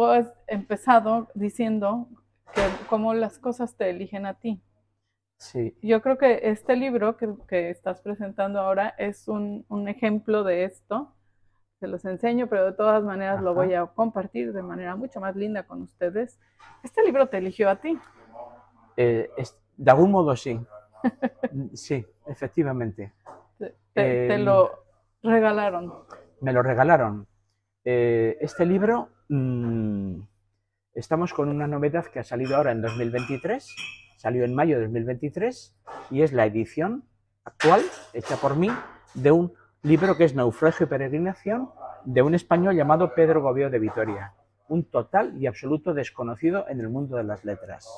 tú has empezado diciendo que cómo las cosas te eligen a ti. Sí, Yo creo que este libro que, que estás presentando ahora es un, un ejemplo de esto. Se los enseño, pero de todas maneras lo Ajá. voy a compartir de manera mucho más linda con ustedes. Este libro te eligió a ti. eh, es- de algún modo sí. Sí, efectivamente. Te, te- te Em, lo regalaron. Me lo regalaron. Eh, este libro, mm, estamos con una novedad que ha salido ahora en 2023, salió en mayo de 2023, y es la edición actual, hecha por mí, de un libro que es Naufragio y Peregrinación, de un español llamado Pedro Gobeo de Vitoria, un total y absoluto desconocido en el mundo de las letras.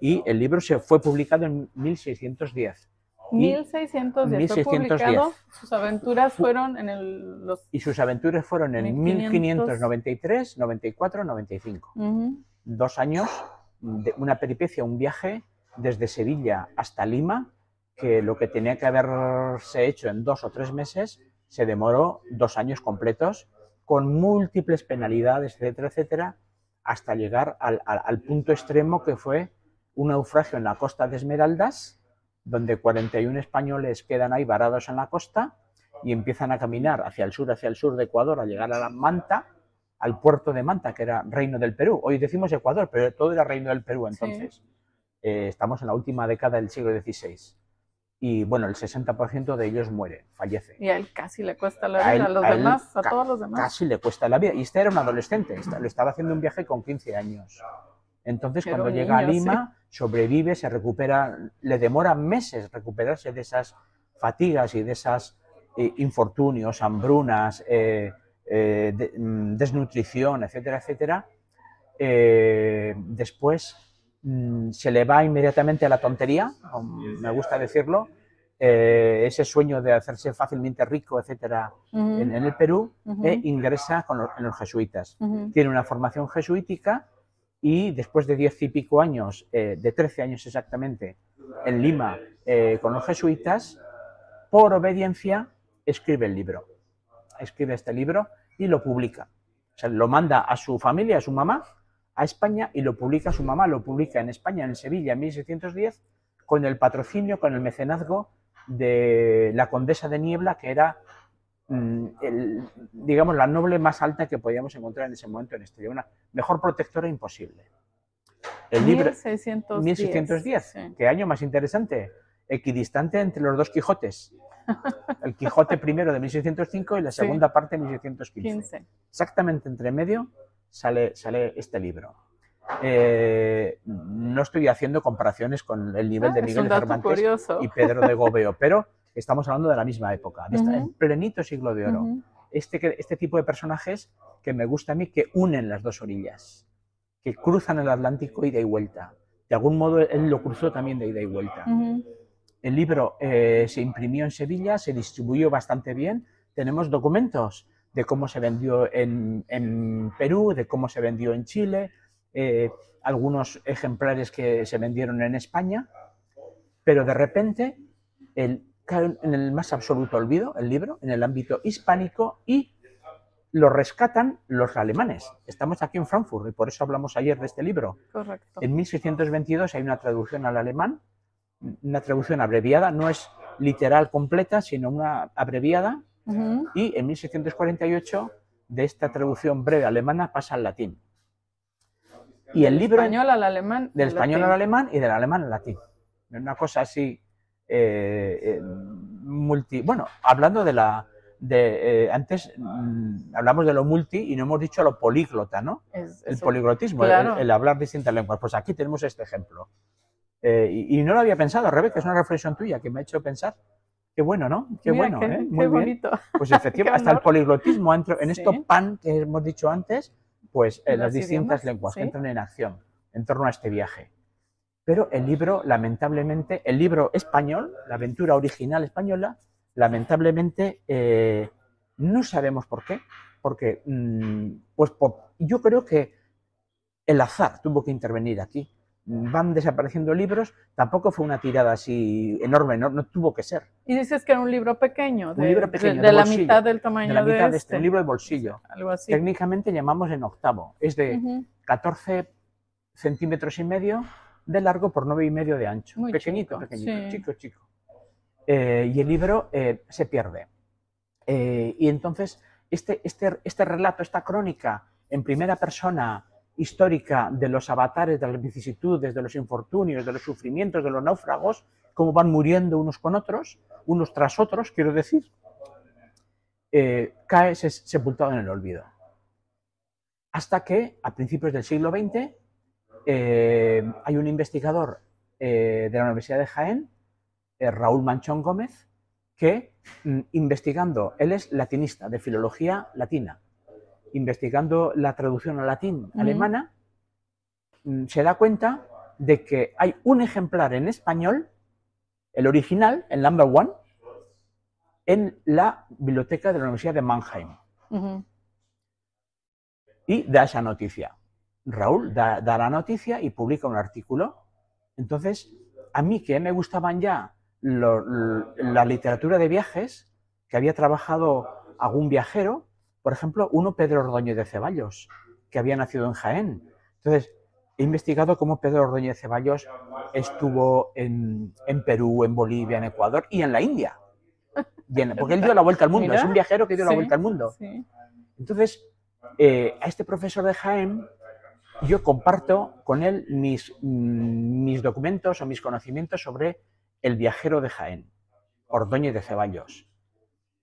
Y el libro se fue publicado en 1610. Y- 1610 fue 1610. publicado. Sus aventuras fueron en el, los... Y sus aventuras fueron en 1500. 1593, 94, 95. Ujú. dos años de una peripecia, un viaje desde Sevilla hasta Lima, que lo que tenía que haberse hecho en dos o tres meses se demoró dos años completos, con múltiples penalidades, etcétera, etcétera, hasta llegar al, al- al punto extremo que fue un naufragio en la costa de Esmeraldas, donde 41 españoles quedan ahí varados en la costa y empiezan a caminar hacia el sur, hacia el sur de Ecuador, a llegar a la Manta, al puerto de Manta, que era reino del Perú. Hoy decimos Ecuador, pero todo era reino del Perú entonces. Eh, estamos en la última década del siglo XVI. Y bueno, el 60% de ellos muere, fallece. Y a él casi le cuesta la A vida, a, él- los a demás, a todos los demás. Casi le cuesta la vida. Y este era un adolescente, lo estaba haciendo un viaje con 15 años. Entonces, cuando llega a sí. Lima, sobrevive, se recupera, le demora meses recuperarse de esas fatigas y de esas eh, infortunios, hambrunas, eh, eh, de- mm, desnutrición, etcétera, etcétera. Después mm, se le va inmediatamente a la tontería, me gusta decirlo, eh, ese sueño de hacerse fácilmente rico, etcétera, en, en el Perú, e ingresa con los- en los jesuitas. Tiene una formación jesuítica y después de diez y pico años, eh, de 13 años exactamente, en Lima eh, con los jesuitas, por obediencia escribe el libro. Escribe este libro y lo publica. O sea, lo manda a su familia, a su mamá, a España y lo publica su mamá, lo publica en España, en Sevilla, en 1610, con el patrocinio, con el mecenazgo de la condesa de Niebla, que era, el- digamos, la noble más alta que podíamos encontrar en ese momento en Estrella. Una mejor protectora imposible. El libro, 1610. 1610. sí. ¿Qué año más interesante? Equidistante entre los dos Quijotes. El Quijote primero de 1605 y la Sí. segunda parte de 1615. 15. Exactamente entre medio sale, sale este libro. Eh, no estoy haciendo comparaciones con el nivel Ah, de Miguel dato Cervantes curioso. y Pedro de Gobeo, pero estamos hablando de la misma época, de esta- en plenito siglo de oro Ujú. este, que- este tipo de personajes que me gusta a mí, que unen las dos orillas, que cruzan el Atlántico ida y vuelta. De algún modo él lo cruzó también de ida y vuelta. Ujú. El libro eh, se imprimió en Sevilla, se distribuyó bastante bien. Tenemos documentos de cómo se vendió en, en Perú, de cómo se vendió en Chile, eh, algunos ejemplares que se vendieron en España, pero de repente el, cae en el más absoluto olvido el libro, en el ámbito hispánico, y lo rescatan los alemanes. Estamos aquí en Frankfurt y por eso hablamos ayer de este libro. Correcto. En 1622 hay una traducción al alemán, una traducción abreviada, no es literal completa, sino una abreviada, Ujú. y en 1648 de esta traducción breve alemana pasa al latín. Y el Del libro español al alemán. del español latín. al alemán y del alemán al latín. Una cosa así, eh, eh, multi... Bueno, hablando de la... De, eh, antes mm, hablamos de lo multi y no hemos dicho lo políglota, ¿no? Es- el es- poliglotismo, el- claro. el, hablar distintas lenguas. Pues aquí tenemos este ejemplo. Eh, y, y no lo había pensado, Rebeca, es una reflexión tuya que me ha hecho pensar. Qué bueno, ¿no? Qué Mira, bueno, qué, ¿eh? qué Muy bien. bonito. Pues efectivamente, hasta el poliglotismo entra en Sí. esto pan que hemos dicho antes, pues eh, las distintas idiomas, lenguas que sí. entran en acción en torno a este viaje. Pero el libro, lamentablemente, el libro español, la aventura original española, lamentablemente eh, no sabemos por qué, porque mm, pues por- yo creo que el azar tuvo que intervenir aquí, van desapareciendo libros, tampoco fue una tirada así enorme, no, no tuvo que ser. Y dices que era un libro pequeño, de, Un libro pequeño, de, de de la bolsillo, mitad del tamaño De la mitad de este, este. un libro de bolsillo. Algo así. Técnicamente llamamos en octavo, es de Ujú. 14 centímetros y medio de largo por 9 y medio de ancho. Muy pequeñito, chico, pequeñito, sí. chico, chico. Eh, y el libro eh, se pierde. Eh, y entonces, este, este, este relato, esta crónica en primera persona histórica de los avatares, de las vicisitudes, de los infortunios, de los sufrimientos, de los náufragos, cómo van muriendo unos con otros, unos tras otros, quiero decir, cae se- sepultado en el olvido. Hasta que, a principios del siglo XX, eh, hay un investigador eh, de la Universidad de Jaén, eh, Raúl Manchón Gómez, que mm, investigando, él es latinista, de filología latina, investigando la traducción al latín alemana, mm, se da cuenta de que hay un ejemplar en español, el original, el number one, en la biblioteca de la Universidad de Mannheim. Y da esa noticia. Raúl da, da la noticia y publica un artículo. Entonces, a mí que me gustaban ya lo- lo- la literatura de viajes, que había trabajado algún viajero, por ejemplo, uno Pedro Ordóñez de Ceballos, que había nacido en Jaén. Entonces, he investigado cómo Pedro Ordóñez de Ceballos estuvo en, en Perú, en Bolivia, en Ecuador y en la India. Y en- porque él dio la vuelta al mundo, Mira, es un viajero que dio la vuelta al mundo. Sí. Entonces, eh, a este profesor de Jaén, yo comparto con él mis, mm, mis documentos o mis conocimientos sobre el viajero de Jaén, Ordóñez de Ceballos.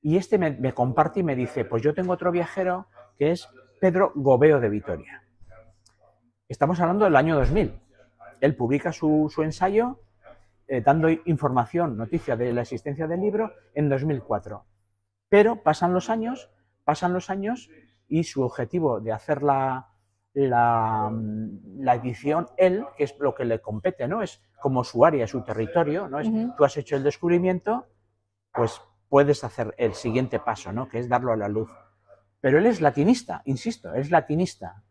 Y este me, comparte y me dice, pues yo tengo otro viajero que es Pedro Gobeo de Vitoria. Estamos hablando del año 2000. Él publica su, su ensayo eh, dando información, noticia de la existencia del libro en 2004. Pero pasan los años, pasan los años y su objetivo de hacer la, la, la edición, él, que es lo que le compete, ¿no? Es como su área, su territorio, ¿no? Es. Tú has hecho el descubrimiento, pues puedes hacer el siguiente paso, ¿no? Que es darlo a la luz. Pero él es latinista, insisto, es latinista.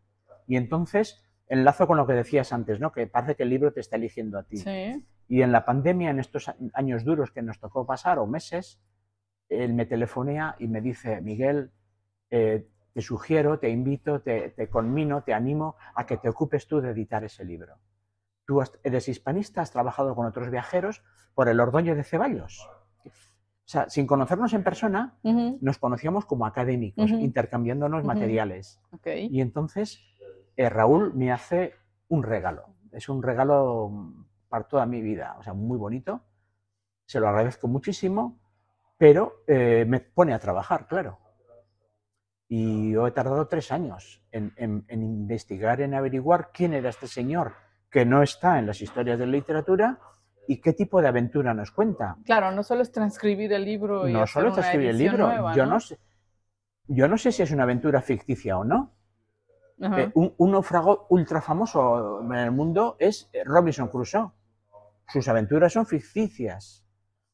Y entonces enlazo con lo que decías antes, ¿no? Que parece que el libro te está eligiendo a ti. Sí. Y en la pandemia, en estos años duros que nos tocó pasar, o meses, él me telefonea y me dice, Miguel, eh, te sugiero, te invito, te, te conmino, te animo a que te ocupes tú de editar ese libro. Tú has- eres hispanista, has trabajado con otros viajeros por el Ordoño de Ceballos. O sea, sin conocernos en persona, Ujú. nos conocíamos como académicos, Ujú. intercambiándonos Ujú. materiales. Ok. Y entonces eh, Raúl me hace un regalo. Es un regalo mm, para toda mi vida, o sea, muy bonito. Se lo agradezco muchísimo, pero eh, me pone a trabajar, claro. Y yo he tardado tres años en, en- en investigar, en averiguar quién era este señor que no está en las historias de la literatura y qué tipo de aventura nos cuenta. Claro, no solo es transcribir el libro y No hacer solo escribir el libro, nueva, yo ¿no? no sé. Yo no sé si es una aventura ficticia o no. Eh, un, un náufrago ultra famoso en el mundo es eh, Robinson Crusoe. Sus aventuras son ficticias.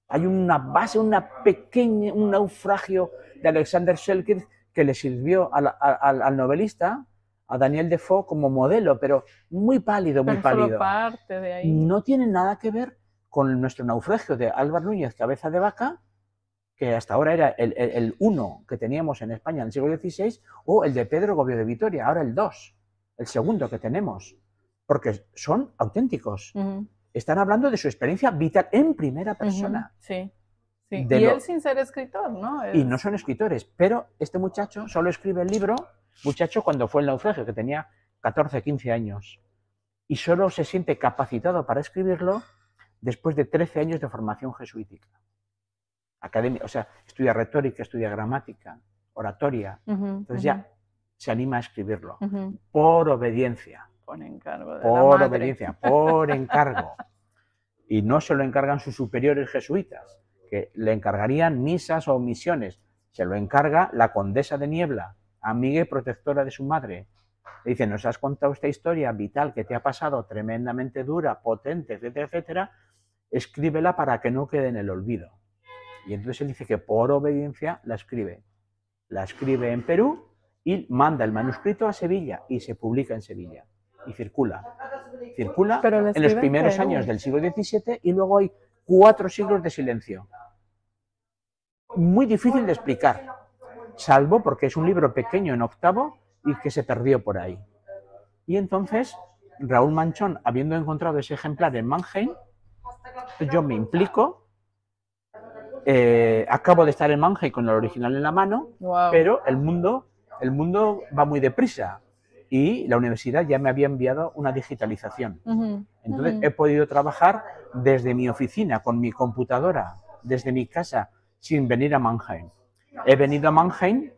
Hay una base, una pequeña, un naufragio de Alexander Selkirk que le sirvió al, al- al novelista, a Daniel Defoe, como modelo, pero muy pálido, muy Pero solo pálido. parte de ahí. No tiene nada que ver con nuestro naufragio de Álvaro Núñez, cabeza de vaca, que hasta ahora era el, el- el uno que teníamos en España en el siglo XVI, o el de Pedro Gobio de Vitoria, ahora el 2, el segundo que tenemos, porque son auténticos. Están hablando de su experiencia vital en primera persona. Sí. Sí. Y lo- él sin ser escritor, ¿no? Y no son escritores, pero este muchacho solo escribe el libro, muchacho cuando fue el naufragio, que tenía 14, 15 años, y solo se siente capacitado para escribirlo después de 13 años de formación jesuítica. Academia, o sea, estudia retórica, estudia gramática, oratoria, entonces ya se anima a escribirlo por obediencia, Por encargo de por obediencia, por encargo. Y no se lo encargan sus superiores jesuitas, que le encargarían misas o misiones. Se lo encarga la condesa de Niebla, amiga y protectora de su madre. Le dice, nos has contado esta historia vital que te ha pasado, tremendamente dura, potente, etcétera, etcétera. Escríbela para que no quede en el olvido. Y entonces él dice que por obediencia la escribe. La escribe en Perú y manda el manuscrito a Sevilla y se publica en Sevilla. y circula. Circula Pero en los primeros años del siglo XVII y luego hay cuatro siglos de silencio. Muy difícil de explicar, salvo porque es un libro pequeño en octavo y que se perdió por ahí. Y entonces Raúl Manchón, habiendo encontrado ese ejemplar en Mannheim, yo me implico, eh, acabo de estar en Mannheim con el original en la mano, Wow. pero el mundo, el mundo va muy deprisa y la universidad ya me había enviado una digitalización. Entonces he podido trabajar desde mi oficina, con mi computadora, desde mi casa, sin venir a Mannheim. He venido a Mannheim,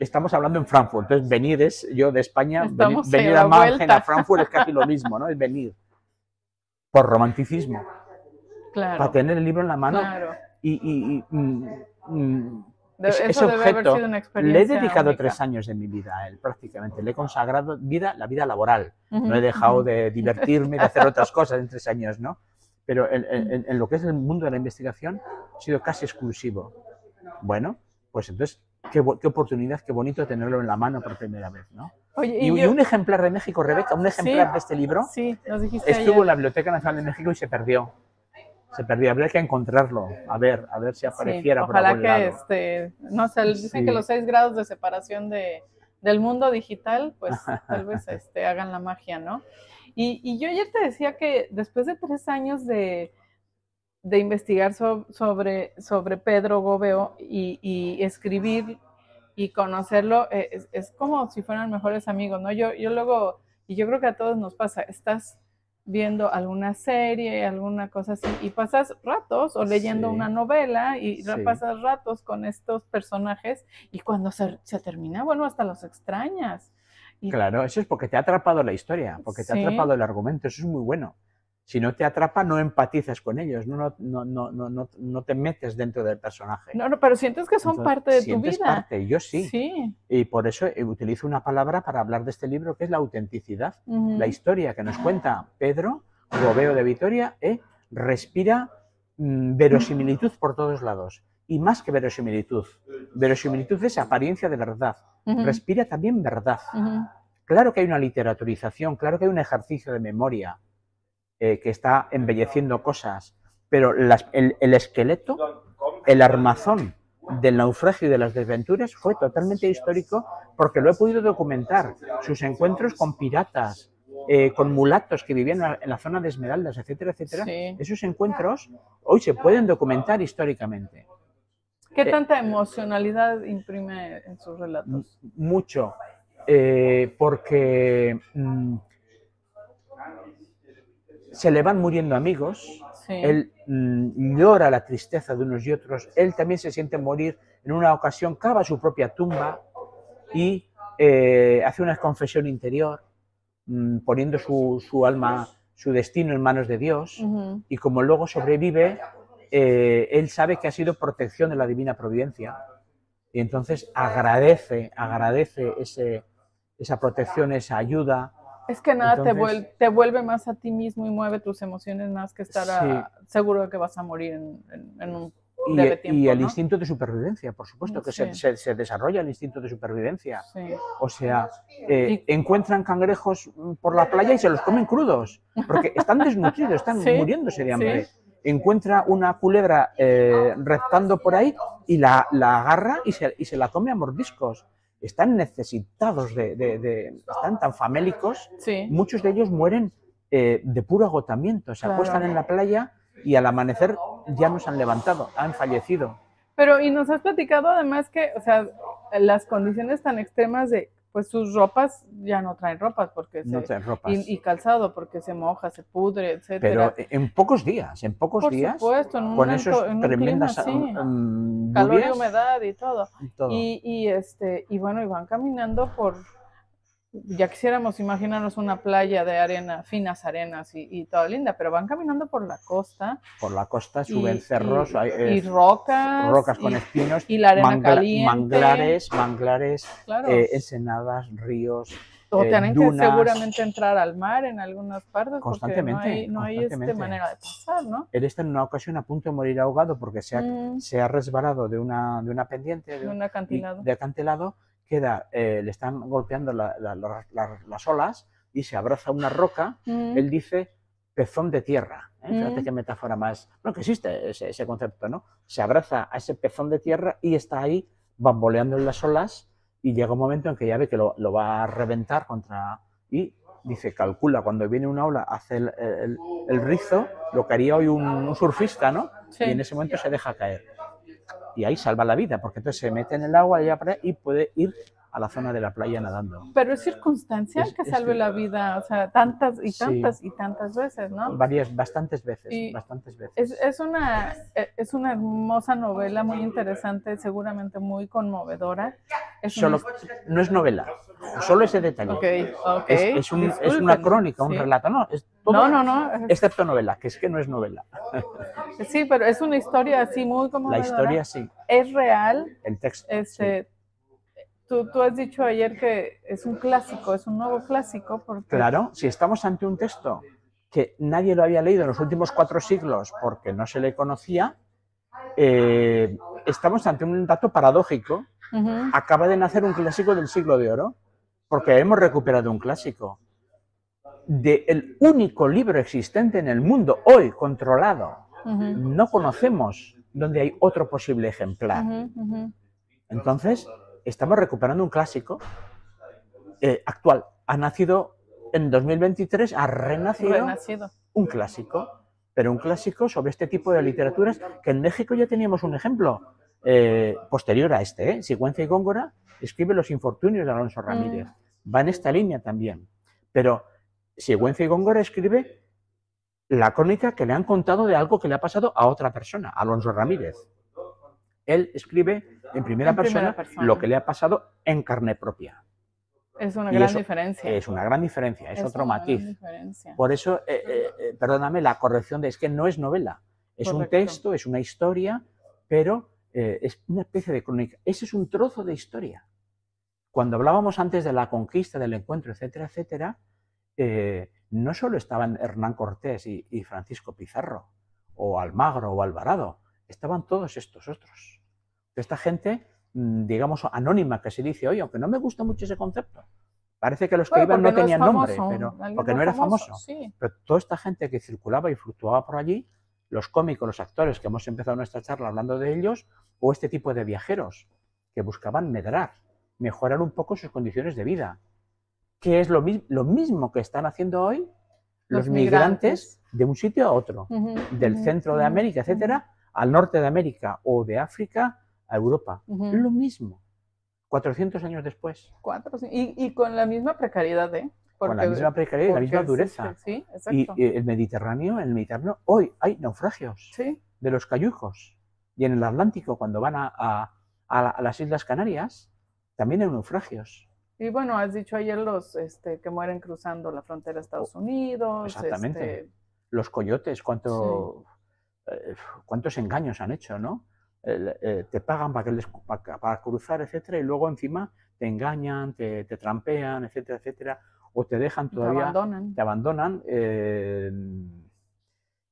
estamos hablando en Frankfurt, entonces venir es, yo de España, venir en a Mannheim, vuelta. a Frankfurt es casi lo mismo, ¿no? Es venir. Por romanticismo, Claro. para tener el libro en la mano claro. y, y- y, mm, mm, De- eso ese objeto le he dedicado única. tres años de mi vida a él, prácticamente. Le he consagrado vida, la vida laboral. No he dejado de divertirme, de hacer otras cosas en tres años, ¿no? Pero en, en- en lo que es el mundo de la investigación, he sido casi exclusivo. Bueno, pues entonces, qué, qué oportunidad, qué bonito tenerlo en la mano por primera vez, ¿no? Oye, Y, y, y yo- un ejemplar de México, Rebeca, un ejemplar Sí. de este libro, Sí, nos dijiste estuvo ayer. en la Biblioteca Nacional de México y se perdió. Se perdió, habría que encontrarlo, a ver, a ver si Sí, apareciera por ojalá algún que, lado. este, no sé, dicen Sí. que los seis grados de separación de, del mundo digital, pues tal vez este, hagan la magia, ¿no? Y, y yo ayer te decía que después de tres años de, de investigar so- sobre, sobre Pedro Gobeo y, y escribir y conocerlo, eh, es, es como si fueran mejores amigos, ¿no? Yo, yo luego, y yo creo que a todos nos pasa, estás viendo alguna serie, alguna cosa así, y pasas ratos o leyendo Sí. una novela y Sí. pasas ratos con estos personajes y cuando se, se termina, bueno, hasta los extrañas. Y, Claro, eso es porque te ha atrapado la historia, porque te Sí. ha atrapado el argumento, eso es muy bueno. Si no te atrapa, no empatizas con ellos, no, no, no, no, no, te metes dentro del personaje. No, no, pero sientes que son Entonces, parte de tu sientes vida. parte, yo sí. Sí. Y por eso eh, utilizo una palabra para hablar de este libro que es la autenticidad. La historia que nos cuenta Pedro Gobeo de Vitoria eh, respira mm, verosimilitud por todos lados. Y más que verosimilitud. Verosimilitud es apariencia de verdad. Respira también verdad. Claro que hay una literaturización, claro que hay un ejercicio de memoria eh, que está embelleciendo cosas, pero las- el, el esqueleto, el armazón del naufragio y de las desventuras fue totalmente histórico porque lo he podido documentar. Sus encuentros con piratas, eh, con mulatos que vivían en la- en la zona de Esmeraldas, etcétera, etcétera. Sí. Esos encuentros hoy se pueden documentar históricamente. ¿Qué Eh, tanta emocionalidad imprime en sus relatos? mucho, eh, porque mm, se le van muriendo amigos, Sí. él mm, llora la tristeza de unos y otros, él también se siente morir, en una ocasión cava su propia tumba y eh, hace una confesión interior, mm, poniendo su, su alma, su destino en manos de Dios, y como luego sobrevive, eh, él sabe que ha sido protección de la divina providencia. Y entonces agradece, agradece ese, esa protección, esa ayuda. Es que nada te, Entonces- vuel- te vuelve más a ti mismo y mueve tus emociones más que estar a- seguro de que vas a morir en, en- en un Y, breve y tiempo. el ¿no? instinto de supervivencia, por supuesto, que se, Sí. se- se desarrolla el instinto de supervivencia. Sí. O sea, eh, encuentran cangrejos mm, por la playa y se los comen crudos, porque están desnutridos, están Sí, muriéndose de hambre. Encuentra una culebra eh, reptando por ahí y la, la agarra y se, y se la come a mordiscos. Están necesitados de, de- de- están tan famélicos, Sí. muchos de ellos mueren eh, de puro agotamiento, se Claro. acuestan en la playa y al amanecer ya no se han levantado, han fallecido. Pero, y nos has platicado además que, o sea, las condiciones tan extremas de, pues sus ropas ya no traen ropas porque se, No traen ropas. y, y calzado porque se moja, se pudre, etcétera. Pero en pocos días, en pocos Por días, supuesto, en un, con esos en un tremendas clima así, mm, calor y humedad y todo. todo. Y, y este, y bueno, y van caminando por, ya quisiéramos imaginarnos una playa de arena, finas arenas y, y toda linda, pero van caminando por la costa por la costa y, suben cerros, y- hay, eh, y rocas, rocas con y- espinos, y la arena mangla- caliente. manglares, manglares, claro, eh, ensenadas, ríos, o eh, tienen que dunas. seguramente entrar al mar en algunas partes porque no Constantemente, hay, no hay este constantemente. manera de pasar, ¿no? Él está en una ocasión a punto de morir ahogado porque se ha, Mm, se ha resbalado de una, de una pendiente de, de un acantilado. y- de acantilado, queda, eh, le están golpeando la- la- la- la- las olas, y se abraza a una roca, Mm, él dice pezón de tierra. ¿eh? Fíjate Mm. qué metáfora más. Bueno, que existe ese, ese concepto, ¿no? Se abraza a ese pezón de tierra y está ahí bamboleando en las olas y llega un momento en que ya ve que lo, lo va a reventar contra. Y dice, calcula, cuando viene una ola, hace el, el- el rizo, lo que haría hoy un, un surfista, ¿no? sí. Y en ese momento se deja caer. Y ahí salva la vida, porque entonces se mete en el agua y puede ir a la zona de la playa nadando. Pero es circunstancial Es- que es- salve la vida, o sea, tantas y Sí. tantas y tantas veces, ¿no? Varias, bastantes veces, Y bastantes veces. Es, es una, e- es una hermosa novela, muy interesante, seguramente muy conmovedora. Es una Solo, no es novela, solo ese detalle. Ok, ok. Es, es un- es una crónica, un Sí. relato, no, es todo No, no, no. es- excepto novela, que es que no es novela. Sí, pero es una historia así muy La conmovedora. historia sí, es real. el texto. Este, tú, tú has dicho ayer que es un clásico, es un nuevo clásico, porque. Claro, si estamos ante un texto que nadie lo había leído en los últimos cuatro siglos porque no se le conocía, eh, estamos ante un dato paradójico. Acaba de nacer un clásico del siglo de oro, porque hemos recuperado un clásico. Del único libro existente en el mundo hoy controlado no conocemos dónde hay otro posible ejemplar. Entonces, estamos recuperando un clásico eh, actual. Ha nacido en 2023, ha renacido renacido. un clásico, pero un clásico sobre este tipo de literaturas que en México ya teníamos un ejemplo eh, posterior a este. ¿eh? Sigüenza y Góngora escribe Los infortunios de Alonso Ramírez. Va en esta línea también. Pero Sigüenza y Góngora escribe la crónica que le han contado de algo que le ha pasado a otra persona, Alonso Ramírez. Él escribe en primera, En primera persona, lo que le ha pasado en carne propia. Es una Y gran diferencia. Es una gran diferencia, es, otro matiz. Por eso, eh, eh, eh, perdóname, la corrección de es que no es novela, es un texto, es una historia, pero eh, es una especie de crónica. Ese es un trozo de historia. Cuando hablábamos antes de la conquista, del encuentro, etcétera, etcétera, no solo estaban Hernán Cortés y, y Francisco Pizarro, o Almagro o Alvarado, estaban todos estos otros. Esta gente, mm, digamos, anónima que se dice hoy, aunque no me gusta mucho ese concepto. Parece que los que Bueno, iban no tenían nombre, pero porque no era famoso. Sí. Pero toda esta gente que circulaba y fluctuaba por allí, los cómicos, los actores que hemos empezado nuestra charla hablando de ellos, o este tipo de viajeros que buscaban medrar, mejorar un poco sus condiciones de vida. Que es lo, lo mismo que están haciendo hoy los, Los migrantes, migrantes. de un sitio a otro, del centro de América, etcétera, al norte de América o de África a Europa. lo mismo. 400 años después, Cuatro, sí. y, y con la misma precariedad, ¿eh? con la misma precariedad y la misma dureza. existe, Sí, Y el Mediterráneo, en el Mediterráneo, hoy hay naufragios. sí. de los cayujos. Y en el Atlántico, cuando van a, a- a la- a las Islas Canarias, también hay naufragios. Y bueno, has dicho ayer los este, que mueren cruzando la frontera de Estados Unidos. Oh, Exactamente. este, Los coyotes, cuánto, cuántos engaños han hecho, ¿no? Eh, te pagan para, que les, para, para cruzar, etcétera, y luego encima te engañan, te, te trampean, etcétera, etcétera, o te dejan te todavía, abandonan. te abandonan, eh,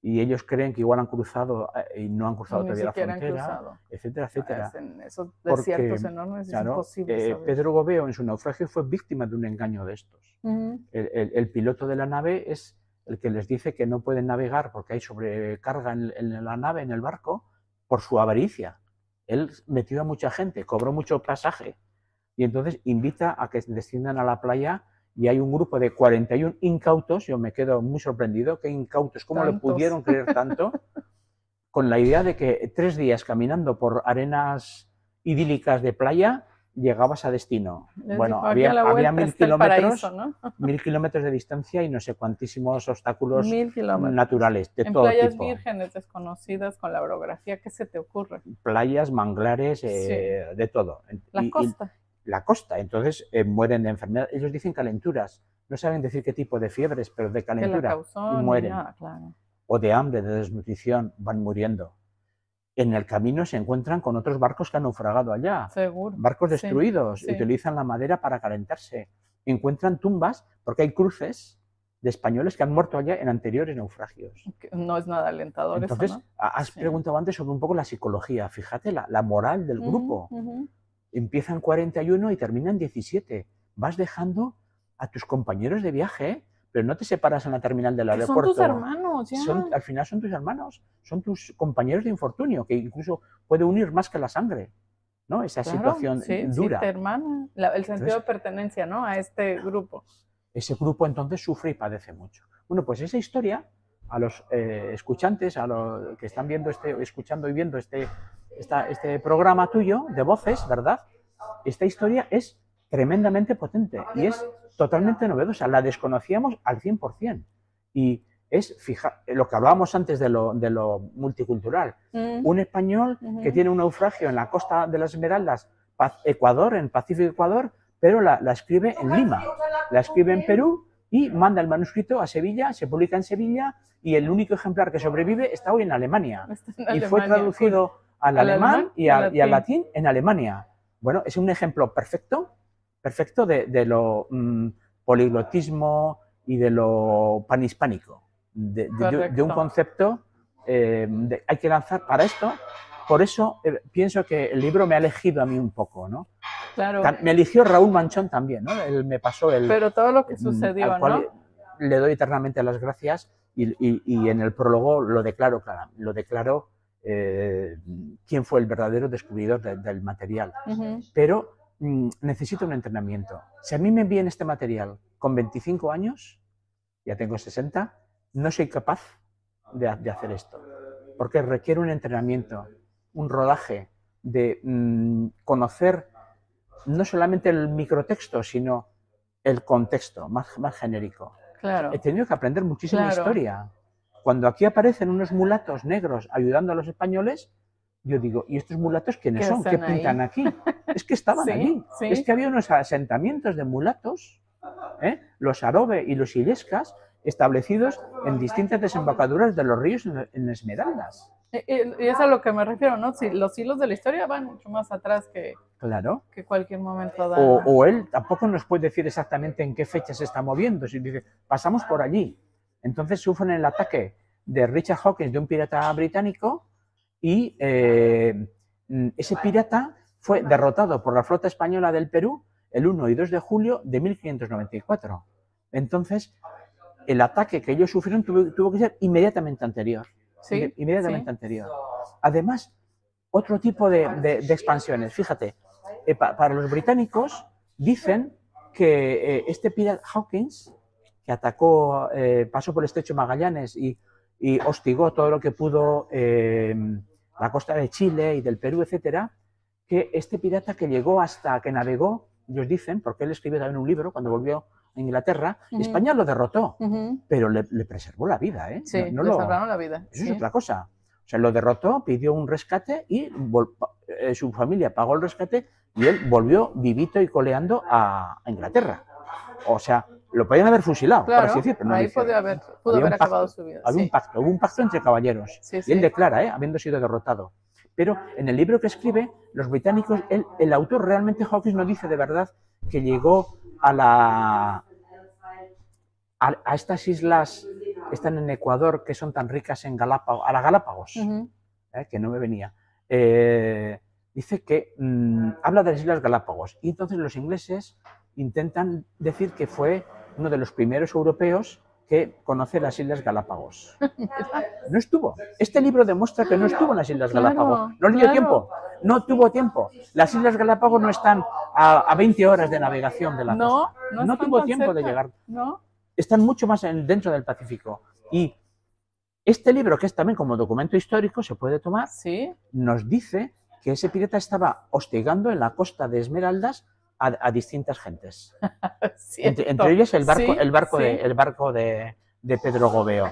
y ellos creen que igual han cruzado eh, y no han cruzado Ni todavía la frontera, etcétera, etcétera. Es en esos Porque, desiertos enormes Claro, es imposible eh, saber. Pedro Gobeo en su naufragio fue víctima de un engaño de estos. Ujú, El, el- el piloto de la nave es el que les dice que no pueden navegar porque hay sobrecarga en, en la nave, en el barco, por su avaricia. Él metió a mucha gente, cobró mucho pasaje y entonces invita a que desciendan a la playa y hay un grupo de 41 incautos, yo me quedo muy sorprendido, que incautos, ¿cómo le Tantos. pudieron creer tanto? Con la idea de que tres días caminando por arenas idílicas de playa llegabas a destino. les bueno, dijo, "Aquí a había, mil kilómetros, paraíso, ¿no? mil kilómetros de distancia y no sé cuantísimos obstáculos naturales de en todo playas tipo. vírgenes desconocidas con la orografía, ¿qué se te ocurre? Playas, manglares, eh, de todo. La Y- y costa. la costa. Entonces eh, mueren de enfermedad. Ellos dicen calenturas. No saben decir qué tipo de fiebres, pero de que calentura. causó, y mueren. nada, claro. O de hambre, de desnutrición, van muriendo. En el camino se encuentran con otros barcos que han naufragado allá. Seguro. barcos Sí, destruidos, sí. utilizan la madera para calentarse, encuentran tumbas porque hay cruces de españoles que han muerto allá en anteriores naufragios. No es nada alentador Entonces, eso, ¿no? ha- has Sí. preguntado antes sobre un poco la psicología, fíjate la, la moral del grupo. ujú. Empiezan 41 y terminan 17. Vas dejando a tus compañeros de viaje, pero no te separas en la terminal del Que son aeropuerto. tus hermanos, ya. Son- al final son tus hermanos, son tus compañeros de infortunio, que incluso puede unir más que la sangre, ¿no? Esa Claro, situación sí, sí, dura. te hermana. La- el sentido Entonces- de pertenencia, ¿no? A este grupo. ese grupo entonces sufre y padece mucho. Bueno, pues esa historia a los eh, escuchantes, a los que están viendo este, escuchando y viendo este, esta- este programa tuyo de voces, ¿verdad? Esta historia es tremendamente potente y es totalmente novedosa. La desconocíamos al 100%. Y es, fija, lo que hablábamos antes de lo, de lo multicultural. Mm, Un español que tiene un naufragio en la costa de las Esmeraldas, Ecuador, en Pacífico Ecuador, pero la, la escribe en Lima, la escribe en Perú y manda el manuscrito a Sevilla, se publica en Sevilla y el único ejemplar que sobrevive está hoy en Alemania y fue traducido al Al alemán alemán y al y al latín en Alemania. Bueno, es un ejemplo perfecto, perfecto de, de lo mm, poliglotismo y de lo panhispánico, de, de- de- de un concepto eh, hay que lanzar para esto. Por eso eh, pienso que el libro me ha elegido a mí un poco, ¿no? Claro, Me eligió Raúl Manchón también, ¿no? Él me pasó el, pero todo lo que mm, sucedió, al cual ¿no? le doy eternamente las gracias y, y- y en el prólogo lo declaro, clara- lo declaro eh, quién fue el verdadero descubridor de- del material. Pero mm, necesito un entrenamiento. Si a mí me envían este material con 25 años, ya tengo 60, no soy capaz de, ha- de hacer esto, porque requiere un entrenamiento, un rodaje de mm, conocer no solamente el microtexto, sino el contexto más, más genérico. Claro. He tenido que aprender muchísima Claro. historia. Cuando aquí aparecen unos mulatos negros ayudando a los españoles, yo digo, ¿y estos mulatos quiénes ¿Qué son? ¿Qué ahí? pintan aquí? Es que estaban Sí, allí. sí. Es que había unos asentamientos de mulatos, ¿eh? los Arobe y los Illescas, establecidos en distintas desembocaduras de los ríos en, Esmeraldas. Y, y- y es a lo que me refiero, ¿no? Si los hilos de la historia van mucho más atrás que, Claro. que cualquier momento dado. O, o él tampoco nos puede decir exactamente en qué fecha se está moviendo. Si dice, pasamos por allí. Entonces sufren el ataque de Richard Hawkins, de un pirata británico, y eh, mm, ese pirata fue derrotado por la flota española del Perú el 1 y 2 de julio de 1594. Entonces, el ataque que ellos sufrieron tuvo, tuvo que ser inmediatamente anterior. sí, Inme- inmediatamente sí. anterior. Además, otro tipo de, de- de expansiones. Fíjate, eh, pa- para los británicos dicen que eh, este pirata Hawkins, que atacó, eh, pasó por el estrecho Magallanes y, y hostigó todo lo que pudo eh, la costa de Chile y del Perú, etcétera, que este pirata que llegó hasta que navegó, ellos dicen, porque él escribió también un libro cuando volvió a Inglaterra, Ujú. España lo derrotó, pero le, le preservó la vida, ¿eh? Sí, No- no le lo- salvaron la vida. eso sí. es otra cosa. O sea, lo derrotó, pidió un rescate y vol- eh, su familia pagó el rescate y él volvió vivito y coleando a, a Inglaterra. O sea, lo podían haber fusilado, por así decir, pero no ahí hicieron. podía haber, pudo haber pacto, acabado su vida. Había sí. un pacto, hubo un pacto entre caballeros. Sí, Y él declara, ¿eh? habiendo sido derrotado. Pero en el libro que escribe, los británicos, él- el autor realmente Hawkins no dice de verdad que llegó a la a, a estas islas que están en Ecuador, que son tan ricas en Galápagos, a las Galápagos. ¿eh? que no me venía. Eh, dice que mm, habla de las Islas Galápagos. Y entonces los ingleses intentan decir que fue uno de los primeros europeos que conoce las Islas Galápagos. No estuvo. Este libro demuestra que no estuvo en las Islas Galápagos. No le dio claro. tiempo. No tuvo tiempo. Las Islas Galápagos no están a, a 20 horas de navegación de la No, costa. no, No tuvo tiempo de llegar. No, Están mucho más en- dentro del Pacífico. Y este libro, que es también como documento histórico, se puede tomar sí, nos dice que ese pirata estaba hostigando en la costa de Esmeraldas a, a distintas gentes. Entre, entre ellas el barco, Sí, el barco, de, sí. el barco de, de Pedro Gobeo.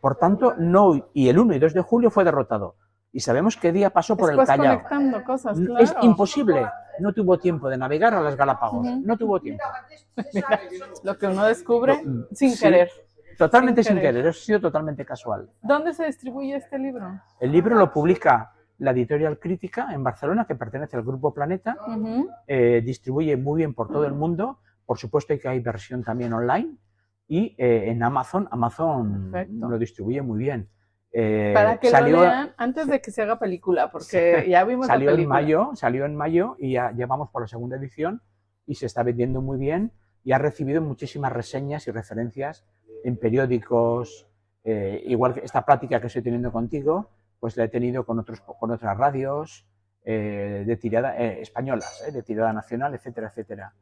Por tanto, no, y el 1 y 2 de julio fue derrotado. Y sabemos qué día pasó por Después el Callao. cosas, Es claro. imposible. No tuvo tiempo de navegar a las Galápagos. Ujú. No tuvo tiempo. Mira, lo que uno descubre Lo- sin sí. querer. Totalmente Sin sin querer. querer. Ha sido totalmente casual. ¿Dónde se distribuye este libro? El libro lo publica la editorial Crítica en Barcelona, que pertenece al Grupo Planeta. Eh, distribuye muy bien por todo el mundo. Por supuesto que hay versión también online. Y eh, en Amazon, Amazon Perfecto. lo distribuye muy bien. Eh, Para que salió, lo lean antes de que se haga película, porque ya vimos salió la en película. mayo, salió en mayo y ya llevamos por la segunda edición y se está vendiendo muy bien y ha recibido muchísimas reseñas y referencias en periódicos, eh, igual que esta práctica que estoy teniendo contigo, pues la he tenido con, otros, con otras radios eh, de tirada eh, españolas, de tirada nacional, etcétera, etcétera.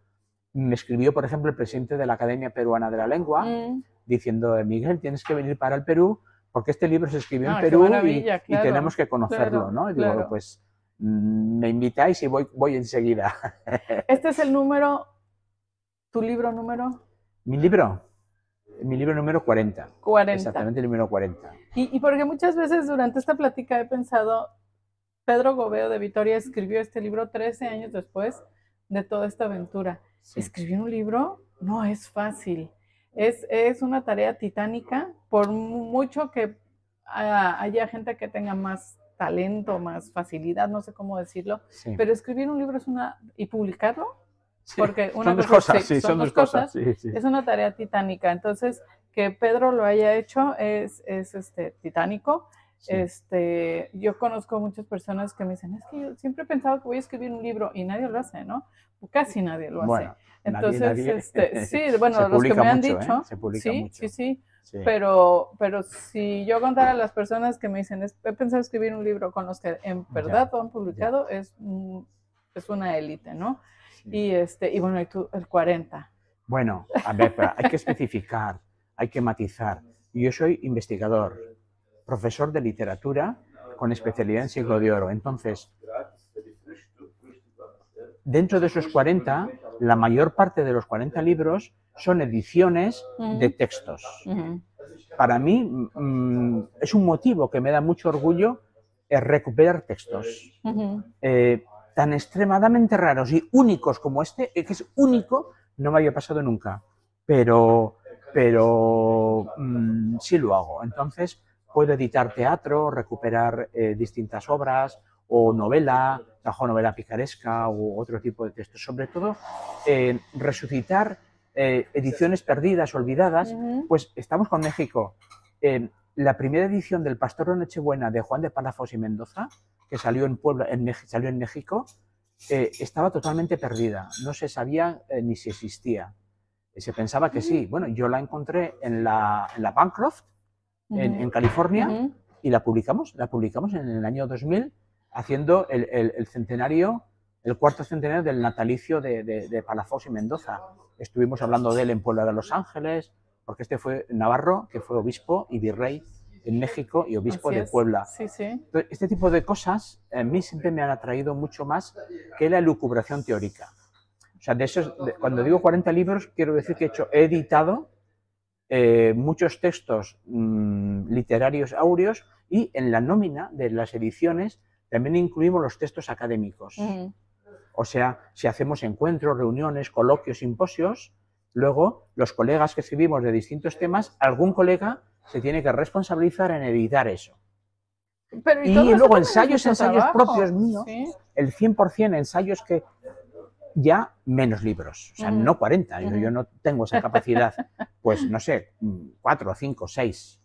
Me escribió, por ejemplo, el presidente de la Academia Peruana de la Lengua, Mm, diciendo, Miguel, tienes que venir para el Perú porque este libro se escribió en Perú y- tenemos que conocerlo, claro, ¿no? Y digo, claro. pues mm, me invitáis y voy, voy enseguida. Este es el número, tu libro número Mi libro, mi libro número 40, 40. exactamente el número 40. Y, y porque muchas veces durante esta plática he pensado, Pedro Gobeo de Vitoria escribió este libro 13 años después de toda esta aventura. Sí. Escribir un libro no es fácil. Es, es una tarea titánica, por mu- mucho que haya gente que tenga más talento, más facilidad, no sé cómo decirlo, Sí. pero escribir un libro es una... y publicarlo Sí, porque una son dos cosa- cosas, sí, son son dos dos cosas. cosas. sí, es una tarea titánica. Entonces, que Pedro lo haya hecho es, es este, titánico. Este, yo conozco muchas personas que me dicen, es que yo siempre he pensado que voy a escribir un libro y nadie lo hace, ¿no? Casi nadie lo hace. Bueno, nadie- Entonces, nadie- este, sí, bueno, los que me han mucho, ¿eh? dicho, Se publica sí, mucho. sí, sí, Sí. pero, pero si yo contara a las personas que me dicen, "Es- he pensado escribir un libro con los que en verdad lo han publicado, es, es una élite, ¿no? Sí. Y, este, y bueno, y tú, el 40. Bueno, a ver, pero hay que especificar, hay que matizar. Yo soy investigador, profesor de literatura con especialidad en siglo de oro. Entonces, dentro de esos 40, la mayor parte de los 40 libros son ediciones de textos. Para mí mm, es un motivo que me da mucho orgullo eh, recuperar textos eh, tan extremadamente raros y únicos como este, que es único, no me había pasado nunca, pero, pero mm, sí lo hago. Entonces puedo editar teatro, recuperar eh, distintas obras o novela, bajo novela picaresca u otro tipo de textos. Sobre todo, eh, resucitar eh, ediciones perdidas, olvidadas, pues estamos con México. La primera edición del Pastor de Nochebuena de Juan de Palafox y Mendoza, que salió en Puebla, en salió en México, eh, estaba totalmente perdida. No se sabía eh, ni si existía. Se pensaba que sí. Bueno, yo la encontré en la, en la Bancroft, en, en California, y la publicamos. La publicamos en el año 2000, haciendo el, el- el centenario, el cuarto centenario del natalicio de, de, de Palafox y Mendoza. Estuvimos hablando de él en Puebla de Los Ángeles, porque este fue Navarro, que fue obispo y virrey en México y obispo Así de es. Puebla. Sí, sí. Entonces, Este tipo de cosas a mí siempre me han atraído mucho más que la elucubración teórica. O sea, de esos, de- cuando digo 40 libros, quiero decir que he, hecho, he editado eh, muchos textos mm, literarios áureos y en la nómina de las ediciones también incluimos los textos académicos. O sea, si hacemos encuentros, reuniones, coloquios, simposios, luego los colegas que escribimos de distintos temas, algún colega se tiene que responsabilizar en editar eso. Pero, Y luego ensayos, ensayos trabajo. propios míos. Sí. El 100% ensayos que ya menos libros, o sea, no 40, yo, no tengo esa capacidad, pues no sé, 4, 5, 6.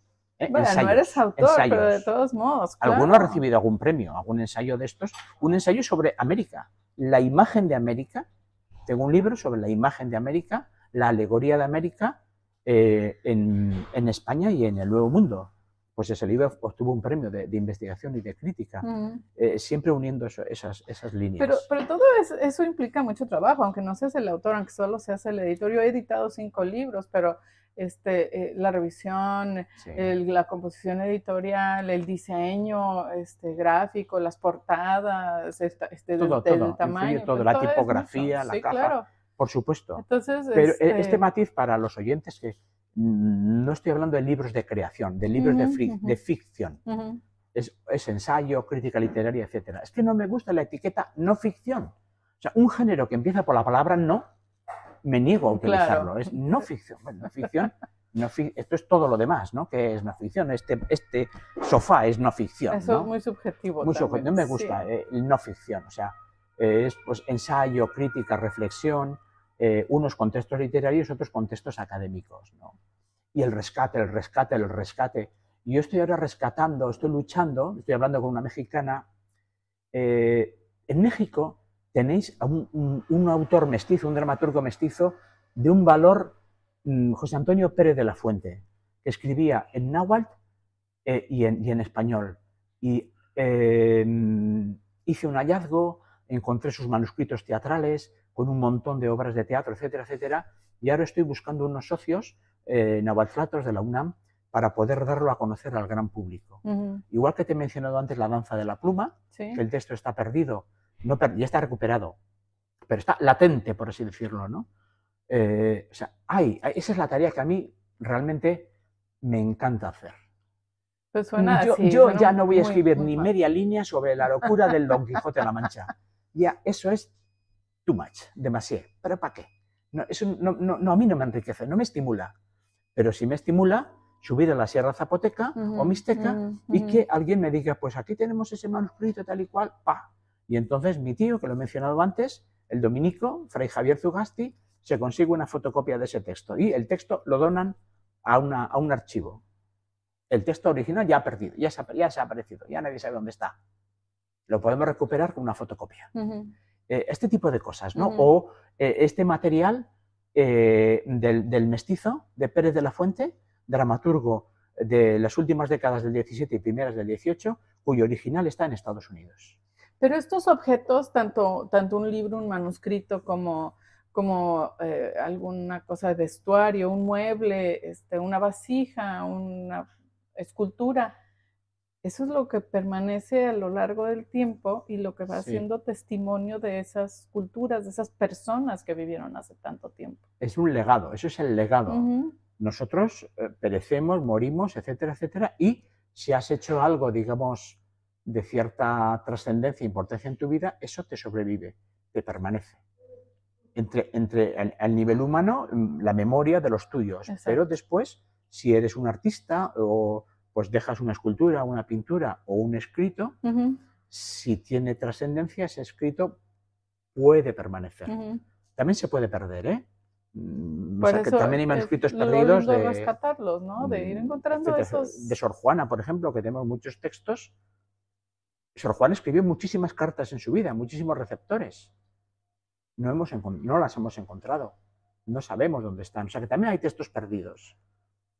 Bueno, no eres autor, pero de todos modos. Alguno ha recibido algún premio, algún ensayo de estos, un ensayo sobre América, la imagen de América. Tengo un libro sobre la imagen de América, la alegoría de América eh, en, en España y en el Nuevo Mundo. Pues ese libro obtuvo un premio de, de investigación y de crítica, Ujú. eh, siempre uniendo eso- esas, esas líneas. Pero, pero todo es- eso implica mucho trabajo, aunque no seas el autor, aunque solo seas el editor. Yo he editado cinco libros, pero este, eh, la revisión, Sí. el- la composición editorial, el diseño este, gráfico, las portadas, este, del- Todo, del, todo, influye tamaño. todo, pues la todo tipografía, la sí, caja. claro. Por supuesto. Entonces, Pero eh, este, este, matiz para los oyentes que no estoy hablando de libros de creación, de libros de, de ficción. Es, es ensayo, crítica literaria, etcétera. Es que no me gusta la etiqueta no ficción. O sea, un género que empieza por la palabra no, me niego a Claro. utilizarlo. Es no ficción. Bueno, no ficción. No fi- esto es todo lo demás, ¿no? Que es no ficción. Este, este sofá es no ficción. Eso ¿no? es muy subjetivo. No me sí. gusta eh, el no ficción, o sea, eh, es pues ensayo, crítica, reflexión, eh, unos contextos literarios, otros contextos académicos, ¿no? Y el rescate, el rescate, el rescate. Y yo estoy ahora rescatando, estoy luchando, estoy hablando con una mexicana. eh, en México tenéis a un, un- un autor mestizo, un dramaturgo mestizo de un valor mm, José Antonio Pérez de la Fuente, que escribía en náhuatl eh, y, en, y, en, español. Y eh, hice un hallazgo, encontré sus manuscritos teatrales con un montón de obras de teatro, etcétera, etcétera, y ahora estoy buscando unos socios eh, nahuatlatos de la UNAM para poder darlo a conocer al gran público. Uh -huh. Igual que te he mencionado antes la danza de la pluma, Sí. que el texto está perdido, no per- ya está recuperado, pero está latente, por así decirlo, ¿no? Eh, o sea, hay, esa es la tarea que a mí realmente me encanta hacer. Pues suena yo así, yo suena ya no voy a escribir muy ni media línea sobre la locura del Don Quijote de la Mancha. Ya, eso es too much, demasiado. ¿Pero para qué? No, eso no, no- no, a mí no me enriquece, no me estimula. Pero sí me estimula subir a la Sierra Zapoteca o Ujú, Mixteca ujú, y ujú. que alguien me diga, pues aquí tenemos ese manuscrito tal y cual, pa. Y entonces mi tío, que lo he mencionado antes, el dominico, Fray Javier Zugasti, se consigue una fotocopia de ese texto y el texto lo donan a, una, a un archivo. El texto original ya ha perdido, ya se ha, ya se ha aparecido, ya nadie sabe dónde está. Lo podemos recuperar con una fotocopia. Ujú. Eh, este tipo de cosas, ¿no? Ujú. O eh, este material eh, del, del mestizo de Pérez de la Fuente, dramaturgo de las últimas décadas del 17 y primeras del 18, cuyo original está en Estados Unidos. Pero estos objetos, tanto, tanto un libro, un manuscrito, como, como eh, alguna cosa de vestuario, un mueble, este, una vasija, una escultura, eso es lo que permanece a lo largo del tiempo y lo que va Sí. siendo testimonio de esas culturas, de esas personas que vivieron hace tanto tiempo. Es un legado, eso es el legado. Nosotros eh, perecemos, morimos, etcétera, etcétera, y si has hecho algo, digamos, de cierta trascendencia e importancia en tu vida, eso te sobrevive, te permanece. Entre, entre al, al nivel humano, mm, la memoria de los tuyos, Exacto. pero después, si eres un artista o pues dejas una escultura, una pintura o un escrito, si tiene trascendencia, ese escrito puede permanecer. También se puede perder, ¿eh? Mm, o sea, que también hay es manuscritos perdidos de, rescatarlos, ¿no? De ir mm, encontrando esos... de Sor Juana, por ejemplo, que tenemos muchos textos. Sor Juana escribió muchísimas cartas en su vida, muchísimos receptores. No, hemos no las hemos encontrado. No sabemos dónde están. O sea que también hay textos perdidos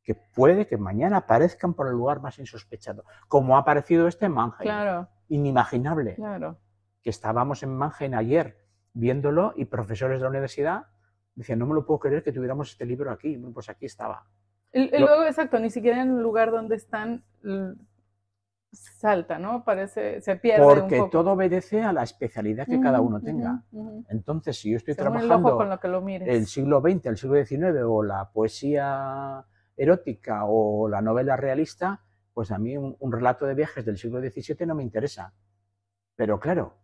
que puede que mañana aparezcan por el lugar más insospechado, como ha aparecido este en Mannheim. Claro, Inimaginable claro. que estábamos en Mannheim ayer viéndolo y profesores de la universidad decían, no me lo puedo creer que tuviéramos este libro aquí. Bueno, Pues aquí estaba. Y, y Lo- luego, exacto, ni siquiera en el lugar donde están salta, ¿no? Parece, se pierde un Porque poco. todo obedece a la especialidad que cada Ujú, uno tenga. ujú, ujú. Entonces, si yo estoy Según el ojo con trabajando lo que lo mires. el siglo XX, el siglo XIX o la poesía erótica o la novela realista, pues a mí un, un relato de viajes del siglo XVII no me interesa. Pero claro,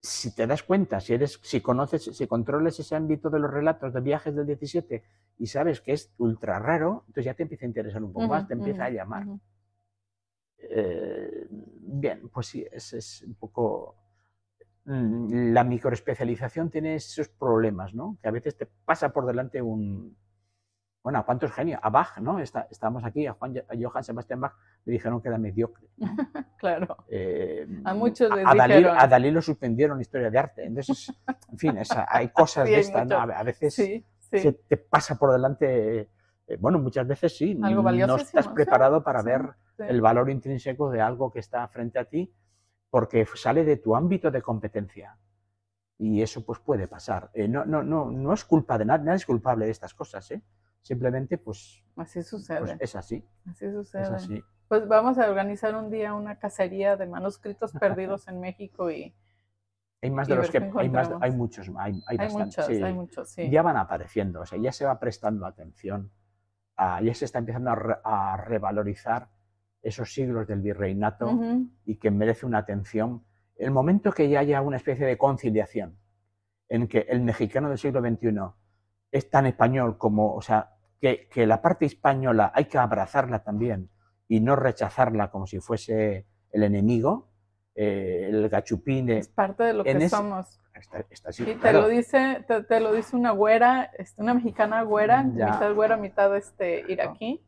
si te das cuenta, si eres, si conoces, si controles ese ámbito de los relatos de viajes del XVII y sabes que es ultra raro, entonces ya te empieza a interesar un poco más, te empieza a llamar. Eh, bien, pues sí, es, es un poco... mm, La microespecialización tiene esos problemas, ¿no? Que a veces te pasa por delante un... Bueno, ¿a cuántos genios? A Bach, ¿no? Está, estábamos aquí, a, Juan, a Johann Sebastian Bach le dijeron que era mediocre. Claro. Eh, A muchos les a Dalí, dijeron. a Dalí lo suspendieron historia de arte. Entonces, en fin, esa- hay cosas Sí, de estas, ¿no? A a veces Sí, sí. se te pasa por delante... eh, bueno, muchas veces sí, Algo no estás preparado para sí, ver sí. el valor intrínseco de algo que está frente a ti porque sale de tu ámbito de competencia. Y eso pues puede pasar. Eh, no, no, no, no es culpa de nadie, nadie es culpable de estas cosas, ¿eh? Simplemente pues, Así sucede. pues es así, así sucede. es así. Pues vamos a organizar un día una cacería de manuscritos perdidos en México y Hay más de los que, hay más, hay muchos, hay, hay, muchos, sí. hay muchos, sí. Ya van apareciendo, o sea, ya se va prestando atención, a- ya se está empezando a, re- a revalorizar esos siglos del virreinato y que merece una atención. El momento que ya haya una especie de conciliación en que el mexicano del siglo XXI es tan español como, o sea, que, que la parte española hay que abrazarla también y no rechazarla como si fuese el enemigo, eh, el gachupín. Es parte de lo que ese- somos. está- está así, Sí, te claro. lo dice, te, te lo dice una güera, este, una mexicana güera, Ya. mitad güera, mitad este iraquí,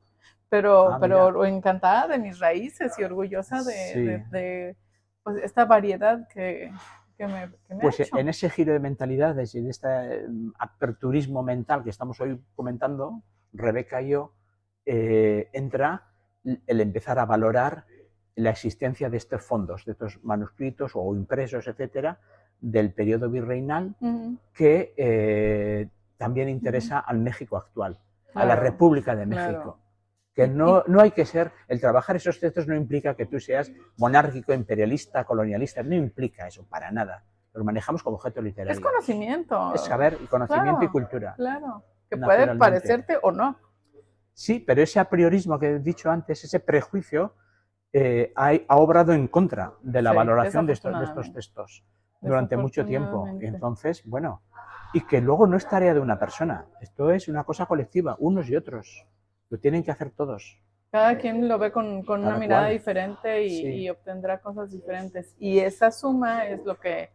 pero, Ah, pero encantada de mis raíces y orgullosa de, Sí. de- de, pues, esta variedad que, que me, que me ha Pues hecho. en ese giro de mentalidades y en este eh, aperturismo mental que estamos hoy comentando, Rebeca y yo, eh, entra el empezar a valorar la existencia de estos fondos, de estos manuscritos o impresos, etcétera, del periodo virreinal que eh, también interesa al México actual, a la. República de claro. Que no, no hay que ser, el trabajar esos textos no implica que tú seas monárquico, imperialista, colonialista, no implica eso, para nada. Los manejamos como objeto literario. Es conocimiento. Es saber y conocimiento y cultura. Claro. Que puede parecerte o no. Sí, pero ese apriorismo que he dicho antes, ese prejuicio, eh, ha, ha obrado en contra de la Sí, valoración de estos, de estos textos durante mucho tiempo. Entonces, bueno, y que luego no es tarea de una persona, esto es una cosa colectiva, unos y otros. Lo tienen que hacer todos. Cada quien lo ve con, con una mirada cual. diferente y, Sí. y obtendrá cosas diferentes. Y esa suma es lo que,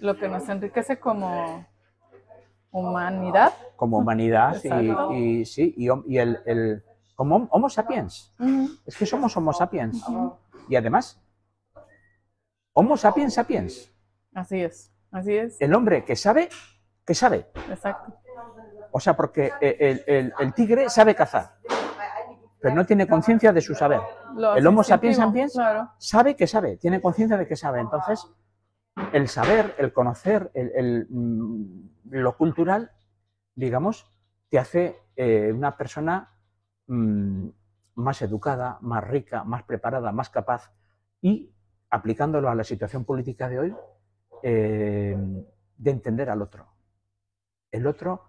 lo que nos enriquece como humanidad. Como humanidad y, sí, y, el, el- como Homo sapiens. Es que somos Homo sapiens. Y además, Homo sapiens sapiens. Así es, así es. El hombre que sabe, que sabe. Exacto. O sea, porque el, el- el tigre sabe cazar, pero no tiene conciencia de su saber. El Homo sapiens instintivo, sapiens Claro. sabe que sabe, tiene conciencia de que sabe. Entonces, el saber, el conocer, el, mm, lo cultural, digamos, te hace eh, una persona mm, más educada, más rica, más preparada, más capaz y, aplicándolo a la situación política de hoy, eh, de entender al otro. El otro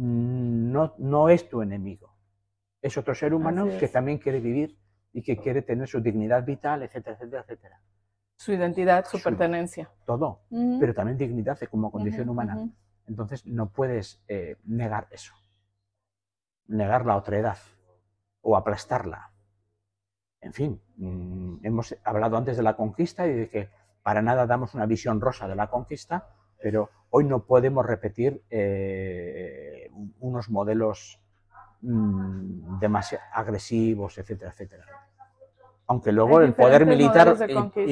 no, no es tu enemigo, es otro ser humano que también quiere vivir y que quiere tener su dignidad vital, etcétera, etcétera, etcétera. Su identidad, su Su- pertenencia. Todo, pero también dignidad como condición humana. Entonces no puedes eh, negar eso, negar la otredad o aplastarla. En fin, mm, hemos hablado antes de la conquista y de que para nada damos una visión rosa de la conquista, pero hoy no podemos repetir eh, unos modelos demasiado agresivos, etcétera, etcétera. Aunque luego el poder militar,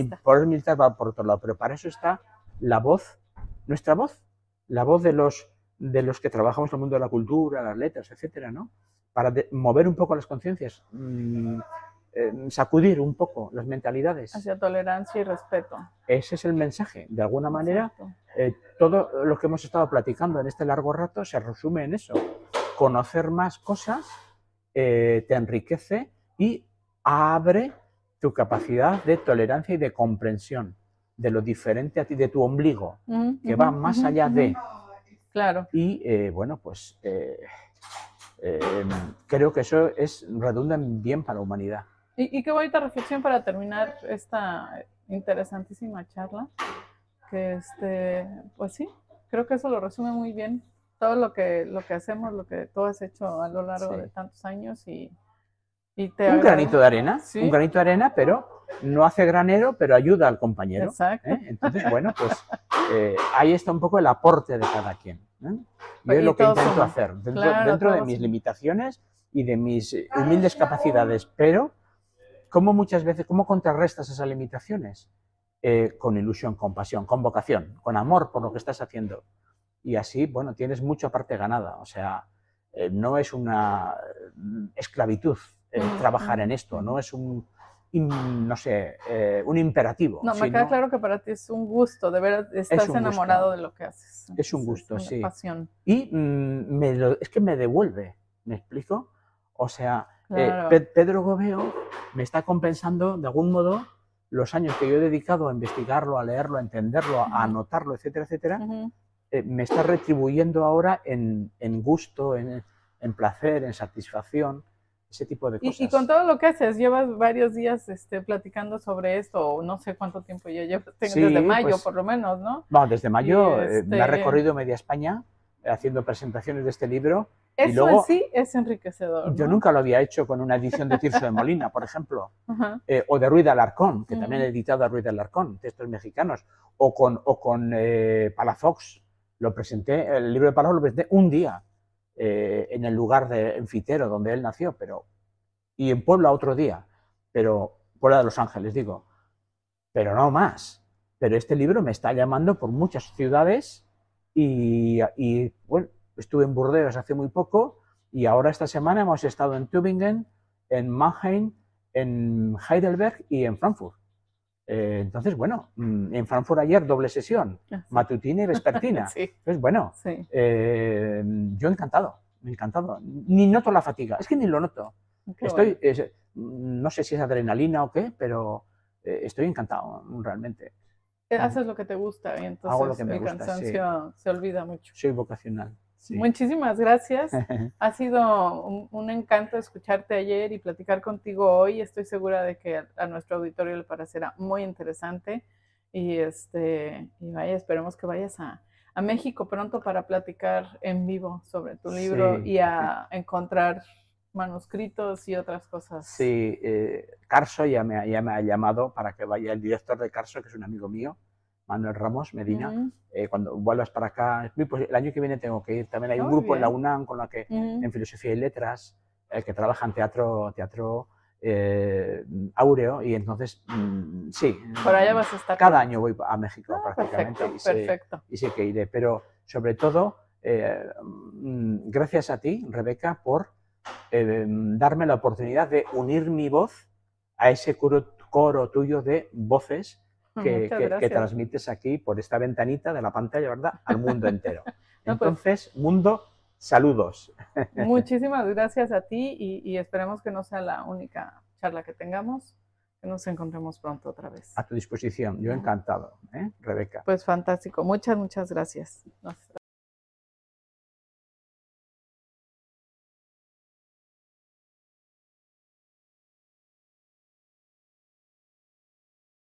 el- poder militar va por otro lado, pero para eso está la voz, nuestra voz, la voz de los, de los que trabajamos en el mundo de la cultura, las letras, etcétera, ¿no? Para de- mover un poco las conciencias, mm, eh, sacudir un poco las mentalidades. Hacia tolerancia y respeto. Ese es el mensaje. De alguna manera, eh, todo lo que hemos estado platicando en este largo rato se resume en eso. Conocer más cosas eh, te enriquece y abre tu capacidad de tolerancia y de comprensión de lo diferente a ti, de tu ombligo, Ujú, que va más allá de... Claro. Y eh, bueno, pues eh, eh, creo que eso es redunda en bien para la humanidad. Y, y qué bonita reflexión para terminar esta interesantísima charla. Que este, pues sí, creo que eso lo resume muy bien. Todo lo que, lo que hacemos, lo que tú has hecho a lo largo Sí. de tantos años y, y te Un granito de arena, Sí. un granito de arena, pero no hace granero, pero ayuda al compañero. Exacto. ¿eh? Entonces, bueno, pues eh, ahí está un poco el aporte de cada quien. ¿eh? Yo es Y lo que intento suma. hacer, dentro, Claro, dentro de mis suma. limitaciones y de mis humildes capacidades, pero ¿cómo muchas veces, cómo contrarrestas esas limitaciones? Eh, con ilusión, con pasión, con vocación, con amor por lo que estás haciendo. Y así, bueno, tienes mucha parte ganada. O sea, eh, no es una eh, esclavitud eh, trabajar en esto, no es un, im- no sé, eh, un imperativo. No, me queda claro que para ti es un gusto, de veras estás un enamorado gusto. de lo que haces. Es un gusto, una sí. pasión. Y mm, me lo- es que me devuelve, ¿me explico? O sea, Claro. Pe- Pedro Gobeo me está compensando de algún modo los años que yo he dedicado a investigarlo, a leerlo, a entenderlo, a anotarlo, etcétera, etcétera, Ujú. eh, me está retribuyendo ahora en, en gusto, en, en placer, en satisfacción, ese tipo de Y, cosas. y con todo lo que haces, llevas varios días este, platicando sobre esto, o no sé cuánto tiempo ya llevas, Sí, desde mayo pues, por lo menos, ¿no? Bueno, desde mayo Y eh, me ha este- recorrido media España eh, haciendo presentaciones de este libro. Eso luego, en sí es enriquecedor. Yo ¿no? nunca lo había hecho con una edición de Tirso de Molina, por ejemplo. Eh, o de Ruiz de Alarcón, que también he editado a Ruiz de Alarcón, textos mexicanos, o con, o con eh, Palafox. Lo presenté, el libro de Palafox lo presenté un día eh, en el lugar de Enfitero, donde él nació, pero y en Puebla otro día, pero Puebla de Los Ángeles, digo, pero no más. pero este libro me está llamando por muchas ciudades y, y, bueno, estuve en Burdeos hace muy poco y ahora esta semana hemos estado en Tübingen, en Mannheim, en Heidelberg y en Frankfurt. Eh, entonces, bueno, mm, en Frankfurt ayer doble sesión, Ah, sí. matutina y vespertina. Sí, Pues bueno, sí. eh, yo encantado, encantado. Ni noto la fatiga, es que ni lo noto. Qué Estoy, bueno. es- no sé si es adrenalina o qué, pero eh, estoy encantado, realmente. Haces lo que te gusta y entonces Hago lo que me el gusta, sí. cansancio se olvida mucho. Soy vocacional. Sí. Muchísimas gracias. Ha sido un, un encanto escucharte ayer y platicar contigo hoy. Estoy segura de que a, a nuestro auditorio le parecerá muy interesante. Y este, y vaya, esperemos que vayas a, a México pronto para platicar en vivo sobre tu libro Sí. y a encontrar manuscritos y otras cosas. Sí, eh, Carso ya me, ya me ha llamado para que vaya el director de Carso, que es un amigo mío, Manuel Ramos Medina. Eh, cuando vuelvas para acá, pues el año que viene tengo que ir. También hay un Muy grupo en la. UNAM con la que, en Filosofía y Letras, eh, que trabaja en teatro, teatro eh, áureo, y entonces, mm, sí. Por allá vas a estar. Cada año voy a México Ah, prácticamente perfecto, y, sé, perfecto. y sé que iré, pero sobre todo, eh, mm, gracias a ti, Rebeca, por darme la oportunidad de unir mi voz a ese coro, coro tuyo de voces que, Muchas que- que gracias. transmites aquí por esta ventanita de la pantalla, ¿verdad? Al mundo entero. No, pues. Entonces, mundo, saludos. Muchísimas gracias a ti y, y esperemos que no sea la única charla que tengamos, que nos encontremos pronto otra vez. A tu disposición. Yo encantado, ¿eh, Rebeca? Pues fantástico. Muchas, muchas gracias. Nos